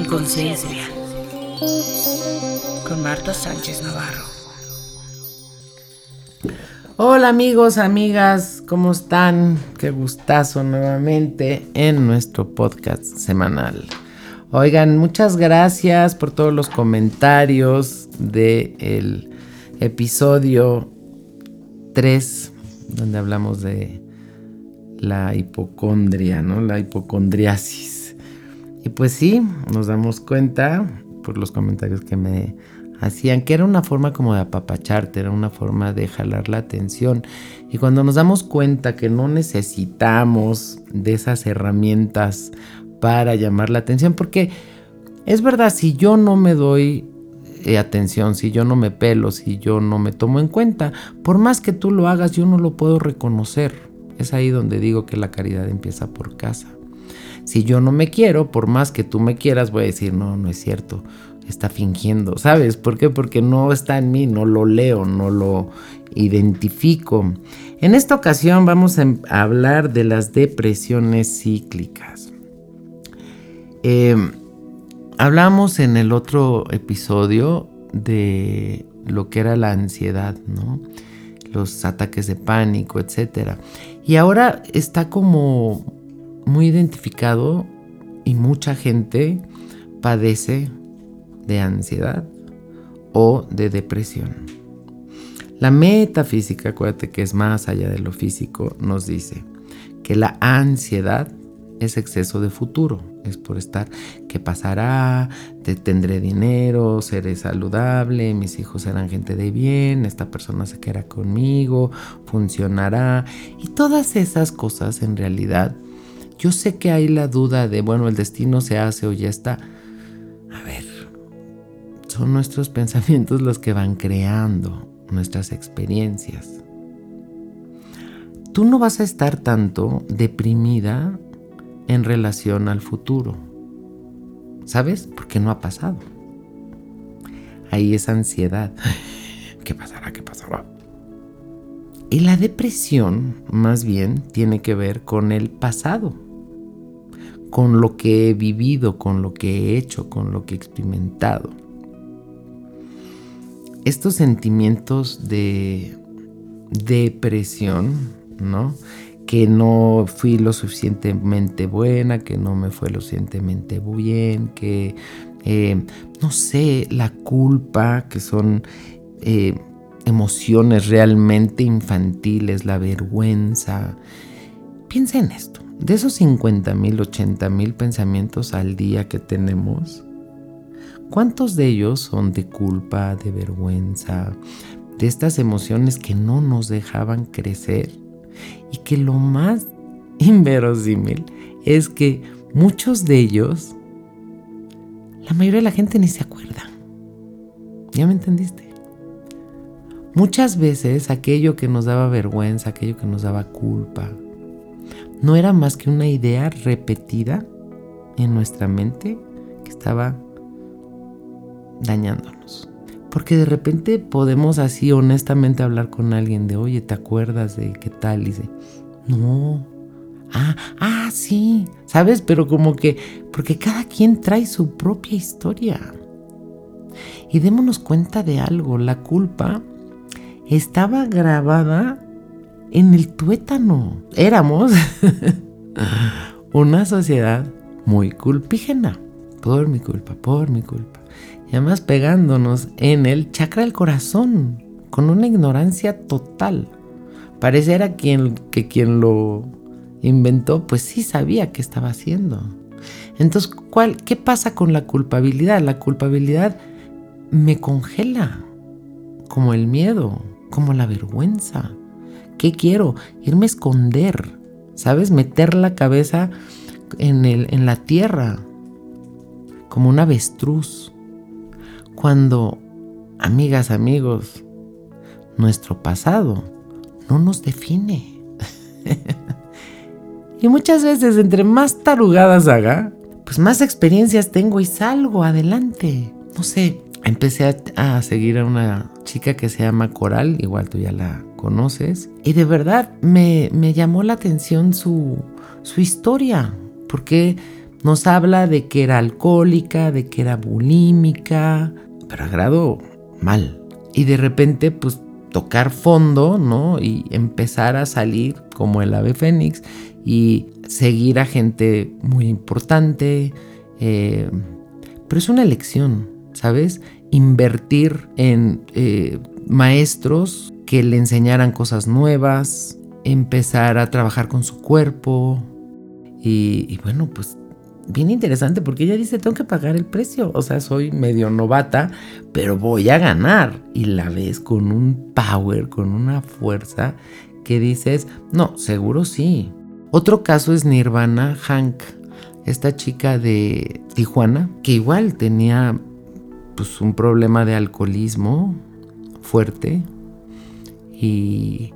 en conciencia con Marta Sánchez Navarro. Hola amigos, amigas, ¿cómo están? Qué gustazo nuevamente en nuestro podcast semanal. Oigan, muchas gracias por todos los comentarios del episodio 3, donde hablamos de la hipocondria, ¿no? La hipocondriasis. Y pues sí, nos damos cuenta por los comentarios que me hacían que era una forma como de apapacharte, era una forma de jalar la atención. Y cuando nos damos cuenta que no necesitamos de esas herramientas para llamar la atención, porque es verdad, si yo no me doy eh, atención, si yo no me pelo, si yo no me tomo en cuenta, por más que tú lo hagas, yo no lo puedo reconocer. Es ahí donde digo que la caridad empieza por casa. Si yo no me quiero, por más que tú me quieras, voy a decir, no, no es cierto, está fingiendo. ¿Sabes por qué? Porque no está en mí, no lo leo, no lo identifico. En esta ocasión vamos a hablar de las depresiones cíclicas. Eh, hablamos en el otro episodio de lo que era la ansiedad, ¿no? Los ataques de pánico, etc. Y ahora está como muy identificado y mucha gente padece de ansiedad o de depresión. La metafísica, acuérdate que es más allá de lo físico, nos dice que la ansiedad es exceso de futuro. Es por estar, ¿qué pasará? Te tendré dinero, seré saludable, mis hijos serán gente de bien, esta persona se quedará conmigo, funcionará. Y todas esas cosas en realidad, yo sé que hay la duda de, bueno, el destino se hace o ya está. A ver, son nuestros pensamientos los que van creando nuestras experiencias. Tú no vas a estar tanto deprimida en relación al futuro. ¿Sabes? Porque no ha pasado. Ahí es ansiedad. ¿Qué pasará? ¿Qué pasará? Y la depresión, más bien, tiene que ver con el pasado, con lo que he vivido, con lo que he hecho, con lo que he experimentado. Estos sentimientos de depresión, ¿no? que no fui lo suficientemente buena, que no me fue lo suficientemente bien, que, eh, no sé, la culpa, que son eh, emociones realmente infantiles, la vergüenza. Piensa en esto, de esos 50 mil, 80 mil pensamientos al día que tenemos, ¿cuántos de ellos son de culpa, de vergüenza, de estas emociones que no nos dejaban crecer? y que lo más inverosímil es que muchos de ellos, la mayoría de la gente ni se acuerda. ¿Ya me entendiste? Muchas veces aquello que nos daba vergüenza, aquello que nos daba culpa, no era más que una idea repetida en nuestra mente que estaba dañándonos. Porque de repente podemos así honestamente hablar con alguien de, oye, ¿te acuerdas de qué tal? Y dice, no. Ah, ah, sí. ¿Sabes? Pero como que, porque cada quien trae su propia historia. Y démonos cuenta de algo, la culpa estaba grabada en el tuétano. Éramos una sociedad muy culpígena. Por mi culpa, por mi culpa y además pegándonos en el chakra del corazón, con una ignorancia total. Pareciera quien, que quien lo inventó, pues sí sabía qué estaba haciendo. Entonces, ¿cuál, ¿qué pasa con la culpabilidad? La culpabilidad me congela, como el miedo, como la vergüenza. ¿Qué quiero? Irme a esconder, ¿sabes? Meter la cabeza en, el, en la tierra, como un avestruz. Cuando, amigas, amigos, nuestro pasado no nos define. y muchas veces entre más tarugadas haga, pues más experiencias tengo y salgo adelante. No sé, empecé a, seguir a una chica que se llama Coral, igual tú ya la conoces, y de verdad me, me llamó la atención su, su historia, porque Nos habla de que era alcohólica, de que era bulímica, pero a grado mal. Y de repente, pues tocar fondo, ¿no? Y empezar a salir como el ave fénix y seguir a gente muy importante. Eh, pero es una elección, ¿sabes? Invertir en eh, maestros que le enseñaran cosas nuevas, empezar a trabajar con su cuerpo. Y, bueno, pues bien interesante porque ella dice, tengo que pagar el precio. O sea, soy medio novata, pero voy a ganar. Y la ves con un power, con una fuerza que dices, no, seguro sí. Otro caso es Nirvana Hank, esta chica de Tijuana, que igual tenía pues un problema de alcoholismo fuerte y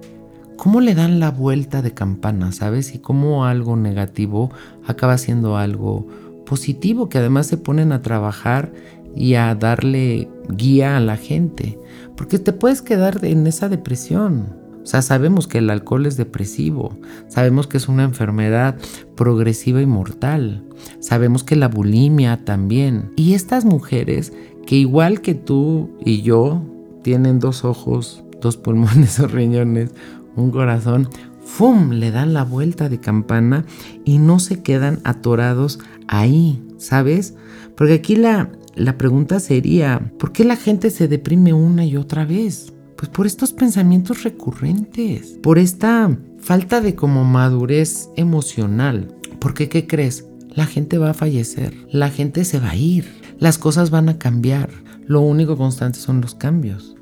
cómo le dan la vuelta de campana, ¿sabes? Y cómo algo negativo acaba siendo algo positivo, que además se ponen a trabajar y a darle guía a la gente, porque te puedes quedar en esa depresión. O sea, sabemos que el alcohol es depresivo, sabemos que es una enfermedad progresiva y mortal, sabemos que la bulimia también. Y estas mujeres que igual que tú y yo tienen dos ojos, dos pulmones o riñones, un corazón, ¡fum! le dan la vuelta de campana y no se quedan atorados ahí, ¿sabes? Porque aquí la, la pregunta sería, ¿por qué la gente se deprime una y otra vez? Pues por estos pensamientos recurrentes, por esta falta de como madurez emocional. Porque, ¿qué crees? La gente va a fallecer, la gente se va a ir, las cosas van a cambiar. Lo único constante son los cambios.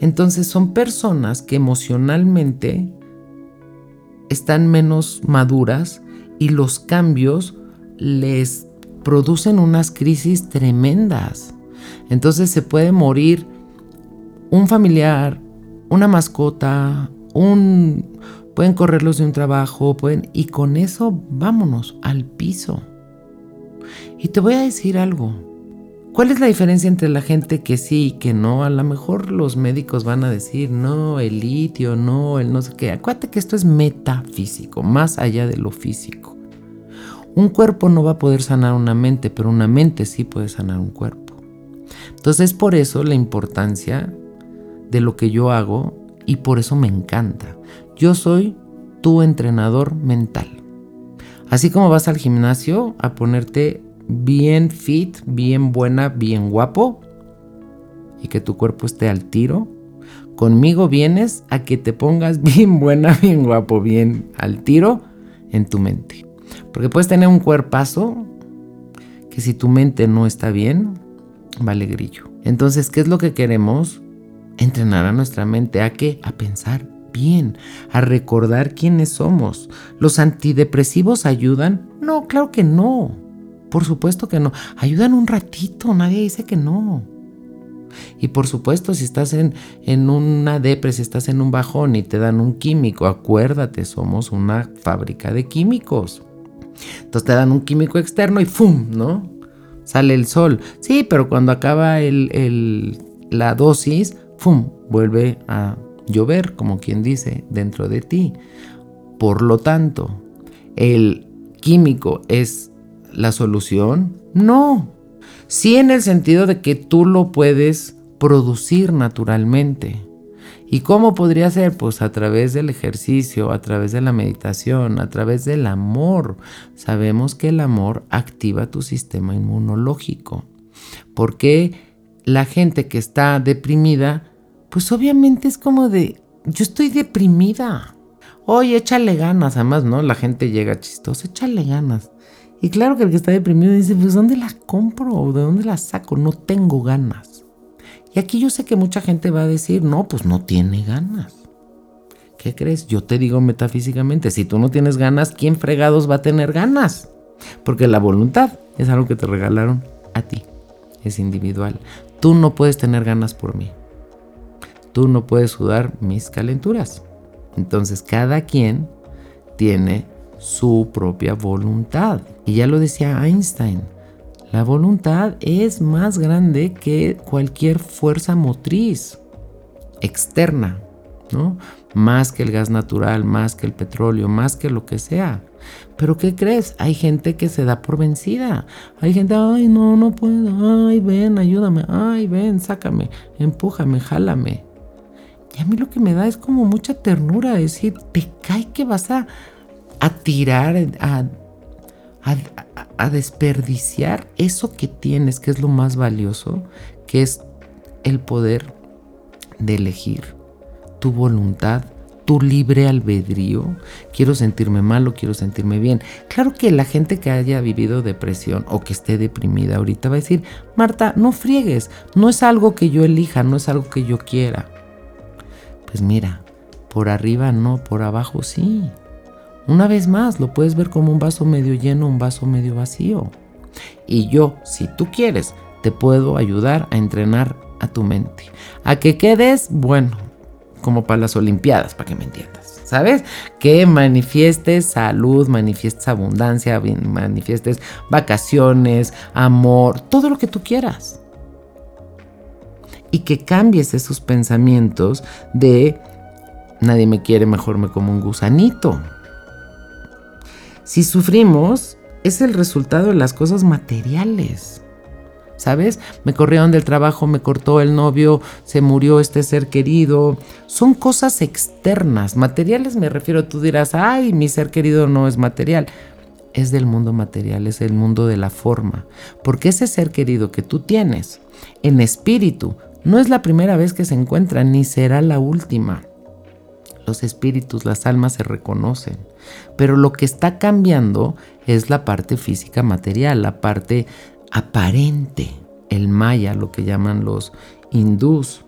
Entonces son personas que emocionalmente están menos maduras y los cambios les producen unas crisis tremendas. Entonces se puede morir un familiar, una mascota, un pueden correrlos de un trabajo, pueden y con eso vámonos al piso. Y te voy a decir algo. ¿Cuál es la diferencia entre la gente que sí y que no? A lo mejor los médicos van a decir, no, el litio, no, el no sé qué. Acuérdate que esto es metafísico, más allá de lo físico. Un cuerpo no va a poder sanar una mente, pero una mente sí puede sanar un cuerpo. Entonces, por eso la importancia de lo que yo hago y por eso me encanta. Yo soy tu entrenador mental. Así como vas al gimnasio a ponerte bien fit, bien buena, bien guapo y que tu cuerpo esté al tiro, conmigo vienes a que te pongas bien buena, bien guapo, bien al tiro en tu mente. Porque puedes tener un cuerpazo que si tu mente no está bien, vale grillo. Entonces, ¿qué es lo que queremos? entrenar a nuestra mente a qué? A pensar bien, a recordar quiénes somos. ¿Los antidepresivos ayudan? No, claro que no. Por supuesto que no. Ayudan un ratito, nadie dice que no. Y por supuesto, si estás en, en una depresión, estás en un bajón y te dan un químico, acuérdate, somos una fábrica de químicos. Entonces te dan un químico externo y ¡fum! ¿No? Sale el sol. Sí, pero cuando acaba la dosis, ¡fum! vuelve a llover, como quien dice, dentro de ti. Por lo tanto, ¿el químico es la solución? No. Sí en el sentido de que tú lo puedes producir naturalmente. ¿Y cómo podría ser? Pues a través del ejercicio, a través de la meditación, a través del amor. Sabemos que el amor activa tu sistema inmunológico. Porque la gente que está deprimida pues obviamente es como de, yo estoy deprimida. Oye, échale ganas, además, ¿no? La gente llega chistosa, échale ganas. Y claro que el que está deprimido dice, pues ¿dónde la compro? ¿O de dónde la saco? No tengo ganas. Y aquí yo sé que mucha gente va a decir, no, pues no tiene ganas. ¿Qué crees? Yo te digo metafísicamente, si tú no tienes ganas, ¿quién fregados va a tener ganas? Porque la voluntad es algo que te regalaron a ti, es individual. Tú no puedes tener ganas por mí tú no puedes sudar mis calenturas. Entonces cada quien tiene su propia voluntad. Y ya lo decía Einstein, la voluntad es más grande que cualquier fuerza motriz externa, ¿no? Más que el gas natural, más que el petróleo, más que lo que sea. Pero ¿qué crees? Hay gente que se da por vencida. Hay gente, ay, no, no puedo. Ay, ven, ayúdame. Ay, ven, sácame. Empújame, jálame. Y a mí lo que me da es como mucha ternura decir, te cae que vas a, a tirar, a, desperdiciar eso que tienes, que es lo más valioso, que es el poder de elegir tu voluntad, tu libre albedrío. Quiero sentirme mal o quiero sentirme bien. Claro que la gente que haya vivido depresión o que esté deprimida ahorita va a decir, Marta, no friegues, no es algo que yo elija, no es algo que yo quiera. Pues mira, por arriba no, por abajo sí. Una vez más, lo puedes ver como un vaso medio lleno, un vaso medio vacío. Y yo, si tú quieres, te puedo ayudar a entrenar a tu mente. A que quedes, bueno, como para las Olimpiadas, para que me entiendas. ¿Sabes? Que manifiestes salud, manifiestes abundancia, manifiestes vacaciones, amor, todo lo que tú quieras. Y que cambies esos pensamientos de nadie me quiere, mejor me como un gusanito. Si sufrimos, es el resultado de las cosas materiales. ¿sabes? Me corrieron del trabajo, me cortó el novio, se murió este ser querido. Son cosas externas, materiales me refiero, tú dirás, ay, mi ser querido no es material. Es del mundo material, es el mundo de la forma. Porque ese ser querido que tú tienes en espíritu no es la primera vez que se encuentra, ni será la última. Los espíritus, las almas se reconocen. Pero lo que está cambiando es la parte física material, la parte aparente, el maya, lo que llaman los hindús.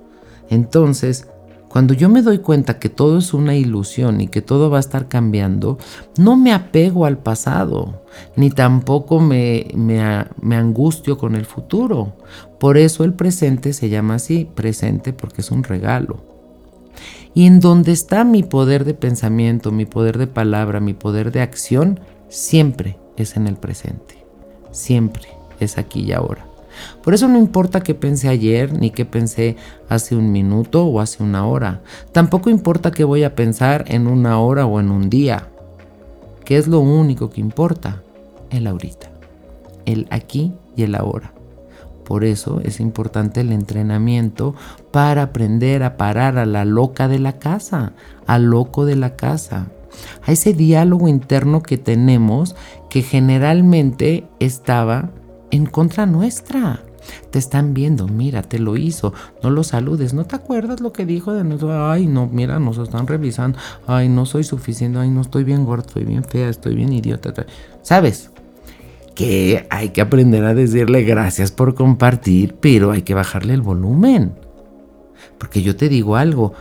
Entonces, cuando yo me doy cuenta que todo es una ilusión y que todo va a estar cambiando, no me apego al pasado, ni tampoco me, me, me, angustio con el futuro. Por eso el presente se llama así, presente porque es un regalo. Y en donde está mi poder de pensamiento, mi poder de palabra, mi poder de acción, siempre es en el presente. Siempre es aquí y ahora. Por eso no importa qué pensé ayer ni qué pensé hace un minuto o hace una hora. Tampoco importa qué voy a pensar en una hora o en un día. ¿Qué es lo único que importa? El ahorita. El aquí y el ahora. Por eso es importante el entrenamiento para aprender a parar a la loca de la casa, al loco de la casa, a ese diálogo interno que tenemos que generalmente estaba en contra nuestra. Te están viendo, mira, te lo hizo, no lo saludes, ¿no te acuerdas lo que dijo de nosotros? Ay, no, mira, nos están revisando, ay, no soy suficiente, ay, no estoy bien gordo, estoy bien fea, estoy bien idiota. ¿Sabes? Que hay que aprender a decirle gracias por compartir, pero hay que bajarle el volumen. Porque yo te digo algo,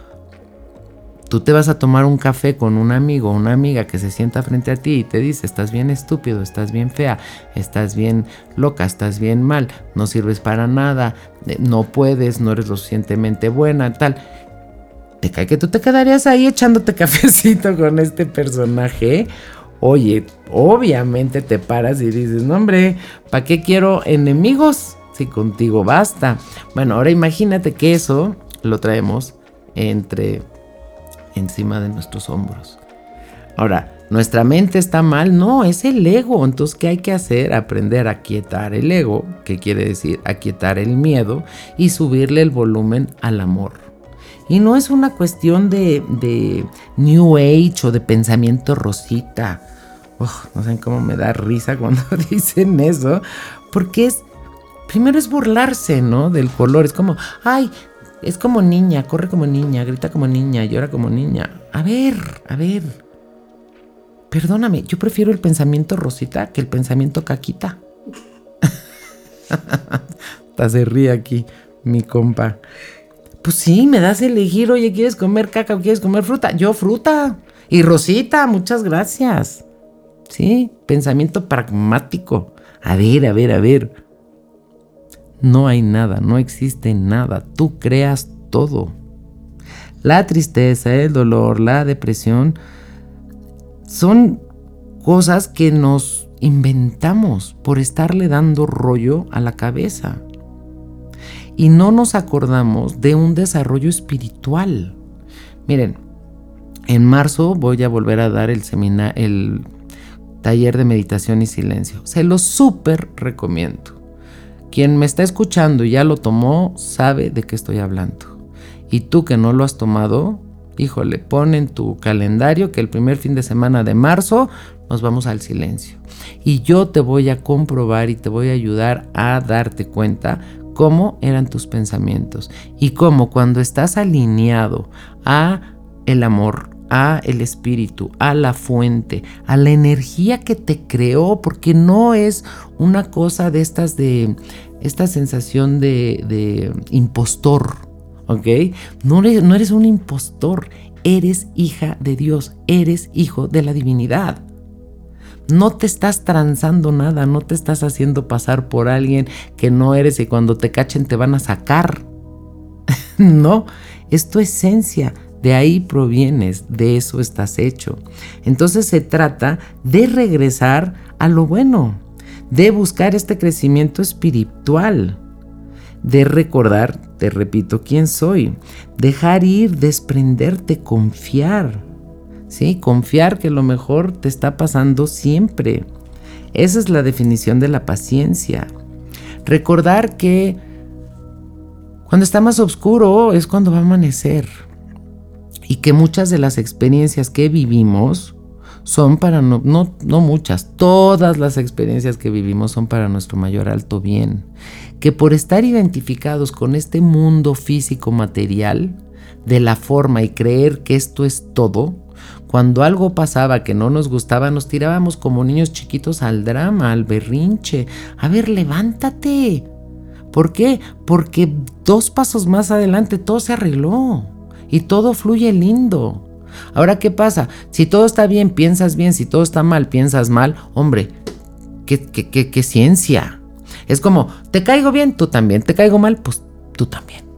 Tú te vas a tomar un café con un amigo o una amiga que se sienta frente a ti y te dice, estás bien estúpido, estás bien fea, estás bien loca, estás bien mal, no sirves para nada, eh, no puedes, no eres lo suficientemente buena, tal. Te cae que tú te quedarías ahí echándote cafecito con este personaje. Oye, obviamente te paras y dices, no hombre, ¿para qué quiero enemigos? Si contigo basta. Bueno, ahora imagínate que eso lo traemos entre encima de nuestros hombros. Ahora, ¿nuestra mente está mal? No, es el ego. Entonces, ¿qué hay que hacer? Aprender a quietar el ego, que quiere decir aquietar el miedo y subirle el volumen al amor. Y no es una cuestión de, de New Age o de pensamiento rosita. no sé cómo me da risa cuando dicen eso, porque es, primero es burlarse, ¿no? Del color. Es como, ay, es como niña, corre como niña, grita como niña, llora como niña. A ver, a ver. Perdóname, yo prefiero el pensamiento rosita que el pensamiento caquita. Hasta se ríe aquí, mi compa. Pues sí, me das a elegir, oye, ¿quieres comer caca o quieres comer fruta? Yo fruta. Y Rosita, muchas gracias. Sí, pensamiento pragmático. A ver, a ver, a ver. No hay nada, no existe nada. Tú creas todo. La tristeza, el dolor, la depresión son cosas que nos inventamos por estarle dando rollo a la cabeza. Y no nos acordamos de un desarrollo espiritual. Miren, en marzo voy a volver a dar el seminario, el taller de meditación y silencio. Se lo súper recomiendo. Quien me está escuchando y ya lo tomó sabe de qué estoy hablando. Y tú que no lo has tomado, híjole, pon en tu calendario que el primer fin de semana de marzo nos vamos al silencio. Y yo te voy a comprobar y te voy a ayudar a darte cuenta cómo eran tus pensamientos y cómo cuando estás alineado a el amor, a el espíritu, a la fuente, a la energía que te creó, porque no es una cosa de estas de esta sensación de, de impostor, ¿ok? No eres, no eres un impostor, eres hija de Dios, eres hijo de la divinidad. No te estás transando nada, no te estás haciendo pasar por alguien que no eres y cuando te cachen te van a sacar. no, es tu esencia, de ahí provienes, de eso estás hecho. Entonces se trata de regresar a lo bueno, de buscar este crecimiento espiritual, de recordar, te repito, quién soy, dejar ir, desprenderte, confiar. ¿Sí? Confiar que lo mejor te está pasando siempre. Esa es la definición de la paciencia. Recordar que cuando está más oscuro es cuando va a amanecer y que muchas de las experiencias que vivimos son para, no, no, no muchas, todas las experiencias que vivimos son para nuestro mayor alto bien. Que por estar identificados con este mundo físico material, de la forma y creer que esto es todo, cuando algo pasaba que no nos gustaba, nos tirábamos como niños chiquitos al drama, al berrinche. A ver, levántate. ¿Por qué? Porque dos pasos más adelante todo se arregló y todo fluye lindo. Ahora, ¿qué pasa? Si todo está bien, piensas bien, si todo está mal, piensas mal, hombre, qué, qué, qué, ciencia. Es como, te caigo bien, tú también, te caigo mal, pues tú también.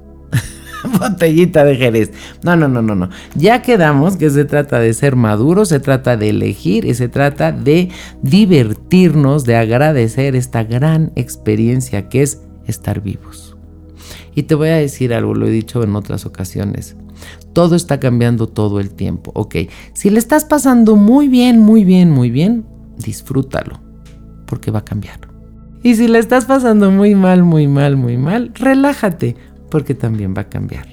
Botellita de Jerez. No, no, no, no, no. Ya quedamos que se trata de ser maduros, se trata de elegir y se trata de divertirnos, de agradecer esta gran experiencia que es estar vivos. Y te voy a decir algo, lo he dicho en otras ocasiones. Todo está cambiando todo el tiempo. Ok, si le estás pasando muy bien, muy bien, muy bien, disfrútalo, porque va a cambiar. Y si le estás pasando muy mal, muy mal, muy mal, relájate, porque también va a cambiar.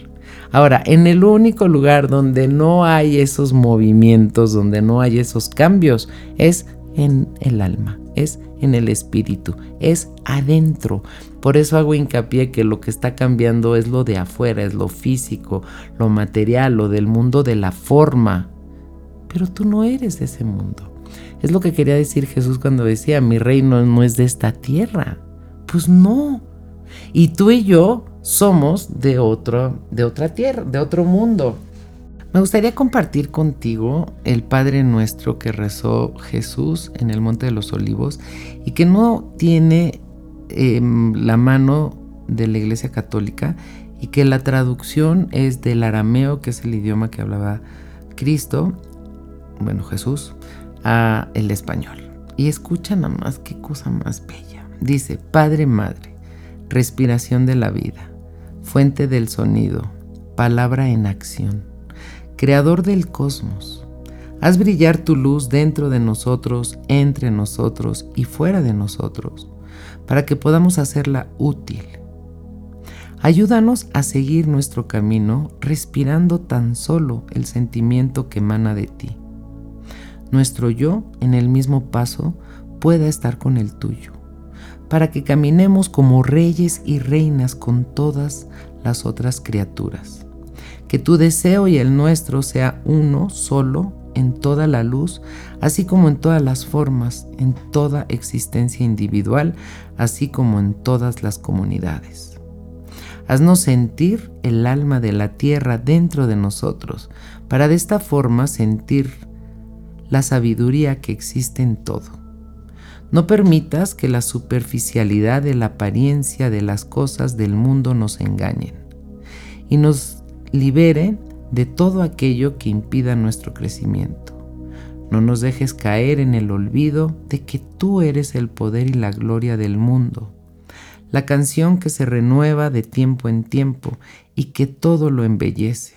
Ahora, en el único lugar donde no hay esos movimientos, donde no hay esos cambios, es en el alma, es en el espíritu, es adentro. Por eso hago hincapié que lo que está cambiando es lo de afuera, es lo físico, lo material, lo del mundo de la forma. Pero tú no eres de ese mundo. Es lo que quería decir Jesús cuando decía, mi reino no es de esta tierra. Pues no. Y tú y yo somos de, otro, de otra tierra, de otro mundo. Me gustaría compartir contigo el Padre Nuestro que rezó Jesús en el Monte de los Olivos y que no tiene em, la mano de la Iglesia Católica y que la traducción es del arameo, que es el idioma que hablaba Cristo, bueno Jesús, a el español. Y escucha nada más qué cosa más bella. Dice, Padre Madre, respiración de la vida, fuente del sonido, palabra en acción creador del cosmos. Haz brillar tu luz dentro de nosotros, entre nosotros y fuera de nosotros, para que podamos hacerla útil. Ayúdanos a seguir nuestro camino respirando tan solo el sentimiento que emana de ti. Nuestro yo en el mismo paso pueda estar con el tuyo, para que caminemos como reyes y reinas con todas las otras criaturas que tu deseo y el nuestro sea uno solo en toda la luz, así como en todas las formas, en toda existencia individual, así como en todas las comunidades. Haznos sentir el alma de la tierra dentro de nosotros, para de esta forma sentir la sabiduría que existe en todo. No permitas que la superficialidad de la apariencia de las cosas del mundo nos engañen y nos libere de todo aquello que impida nuestro crecimiento. No nos dejes caer en el olvido de que tú eres el poder y la gloria del mundo, la canción que se renueva de tiempo en tiempo y que todo lo embellece.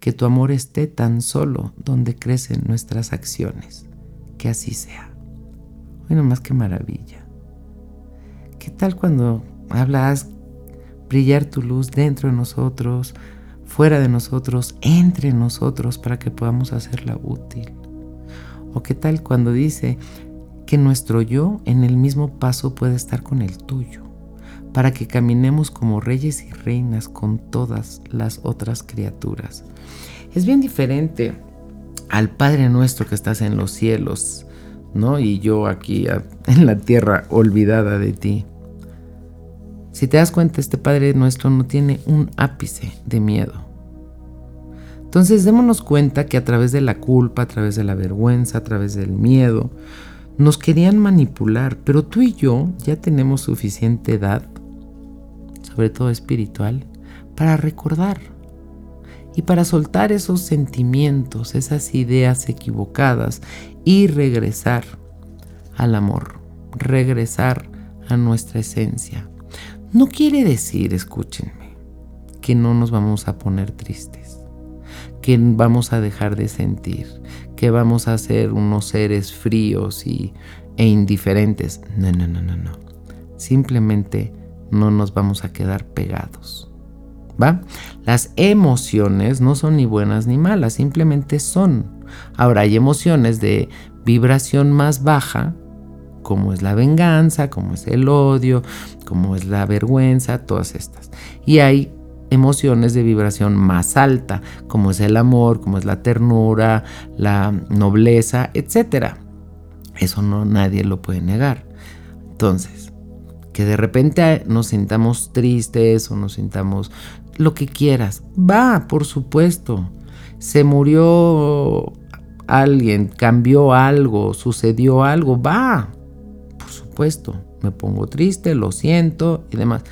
Que tu amor esté tan solo donde crecen nuestras acciones. Que así sea. Bueno, más que maravilla. ¿Qué tal cuando hablas brillar tu luz dentro de nosotros, fuera de nosotros, entre nosotros para que podamos hacerla útil? ¿O qué tal cuando dice que nuestro yo en el mismo paso puede estar con el tuyo? para que caminemos como reyes y reinas con todas las otras criaturas. Es bien diferente al Padre nuestro que estás en los cielos, ¿no? Y yo aquí en la tierra olvidada de ti. Si te das cuenta, este Padre nuestro no tiene un ápice de miedo. Entonces démonos cuenta que a través de la culpa, a través de la vergüenza, a través del miedo, nos querían manipular, pero tú y yo ya tenemos suficiente edad, sobre todo espiritual, para recordar y para soltar esos sentimientos, esas ideas equivocadas y regresar al amor, regresar a nuestra esencia. No quiere decir, escúchenme, que no nos vamos a poner tristes, que vamos a dejar de sentir, que vamos a ser unos seres fríos y, e indiferentes. No, no, no, no, no. Simplemente no nos vamos a quedar pegados. ¿Va? Las emociones no son ni buenas ni malas, simplemente son. Ahora hay emociones de vibración más baja, como es la venganza, como es el odio, como es la vergüenza, todas estas. Y hay emociones de vibración más alta, como es el amor, como es la ternura, la nobleza, etc. Eso no nadie lo puede negar. Entonces, que de repente nos sintamos tristes o nos sintamos lo que quieras. Va, por supuesto. Se murió alguien, cambió algo, sucedió algo. Va, por supuesto. Me pongo triste, lo siento y demás.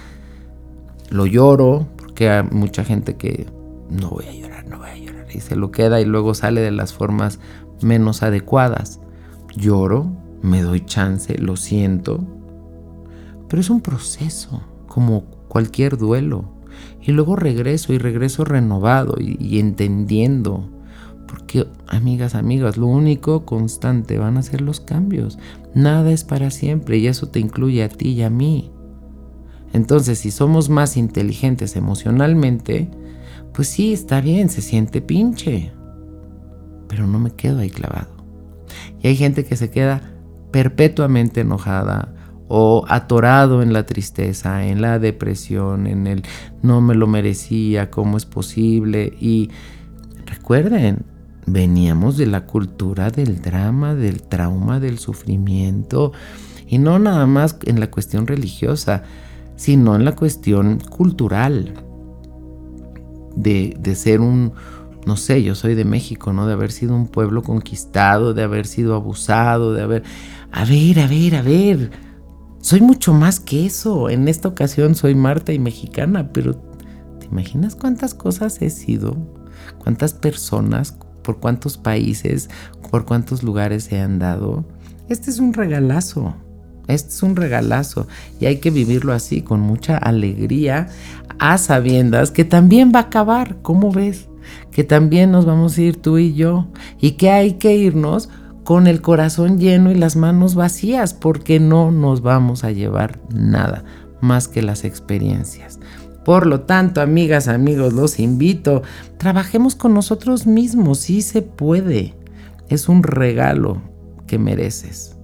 Lo lloro, porque hay mucha gente que no voy a llorar, no voy a llorar. Y se lo queda y luego sale de las formas menos adecuadas. Lloro, me doy chance, lo siento. Pero es un proceso, como cualquier duelo. Y luego regreso y regreso renovado y, entendiendo. Porque, amigas, amigas, lo único constante van a ser los cambios. Nada es para siempre y eso te incluye a ti y a mí. Entonces, si somos más inteligentes emocionalmente, pues sí, está bien, se siente pinche. Pero no me quedo ahí clavado. Y hay gente que se queda perpetuamente enojada, o atorado en la tristeza, en la depresión, en el no me lo merecía, cómo es posible. Y recuerden, veníamos de la cultura del drama, del trauma, del sufrimiento, y no nada más en la cuestión religiosa, sino en la cuestión cultural, de, de ser un, no sé, yo soy de México, ¿no? De haber sido un pueblo conquistado, de haber sido abusado, de haber... A ver, a ver, a ver, soy mucho más que eso. En esta ocasión soy Marta y mexicana, pero ¿te imaginas cuántas cosas he sido? ¿Cuántas personas? ¿Por cuántos países? ¿Por cuántos lugares he andado? Este es un regalazo. Este es un regalazo y hay que vivirlo así, con mucha alegría, a sabiendas que también va a acabar, ¿cómo ves? Que también nos vamos a ir tú y yo y que hay que irnos con el corazón lleno y las manos vacías, porque no nos vamos a llevar nada más que las experiencias. Por lo tanto, amigas, amigos, los invito, trabajemos con nosotros mismos, sí se puede. Es un regalo que mereces.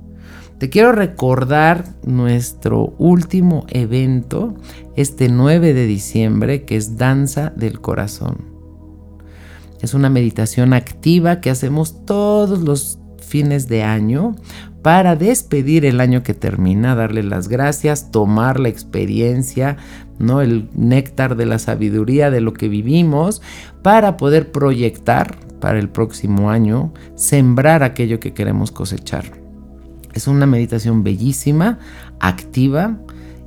Te quiero recordar nuestro último evento, este 9 de diciembre, que es Danza del Corazón. Es una meditación activa que hacemos todos los fines de año para despedir el año que termina, darle las gracias, tomar la experiencia, ¿no? El néctar de la sabiduría de lo que vivimos para poder proyectar para el próximo año, sembrar aquello que queremos cosechar. Es una meditación bellísima, activa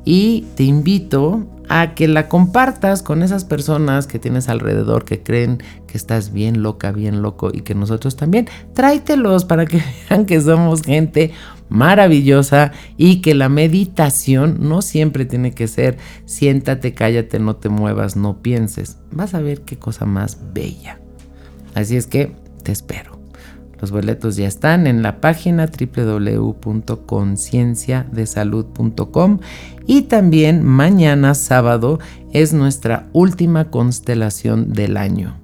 y te invito a que la compartas con esas personas que tienes alrededor que creen que estás bien loca, bien loco y que nosotros también. Tráetelos para que vean que somos gente maravillosa y que la meditación no siempre tiene que ser siéntate, cállate, no te muevas, no pienses. Vas a ver qué cosa más bella. Así es que te espero. Los boletos ya están en la página www.concienciadesalud.com y también mañana sábado es nuestra última constelación del año.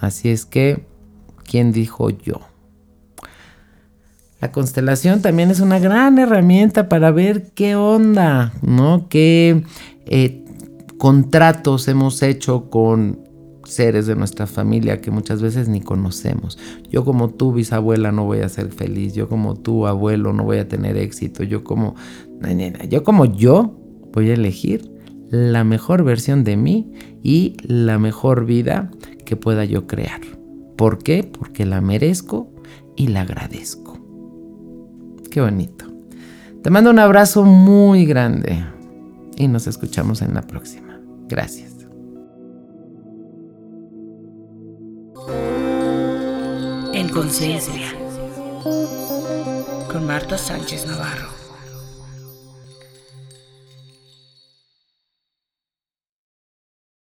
Así es que, ¿quién dijo yo? La constelación también es una gran herramienta para ver qué onda, ¿no? Qué eh, contratos hemos hecho con seres de nuestra familia que muchas veces ni conocemos. Yo como tu bisabuela no voy a ser feliz, yo como tu abuelo no voy a tener éxito, yo como yo como yo voy a elegir la mejor versión de mí y la mejor vida que pueda yo crear. ¿Por qué? Porque la merezco y la agradezco. Qué bonito. Te mando un abrazo muy grande y nos escuchamos en la próxima. Gracias. Conciencia. Con Marta Sánchez Navarro.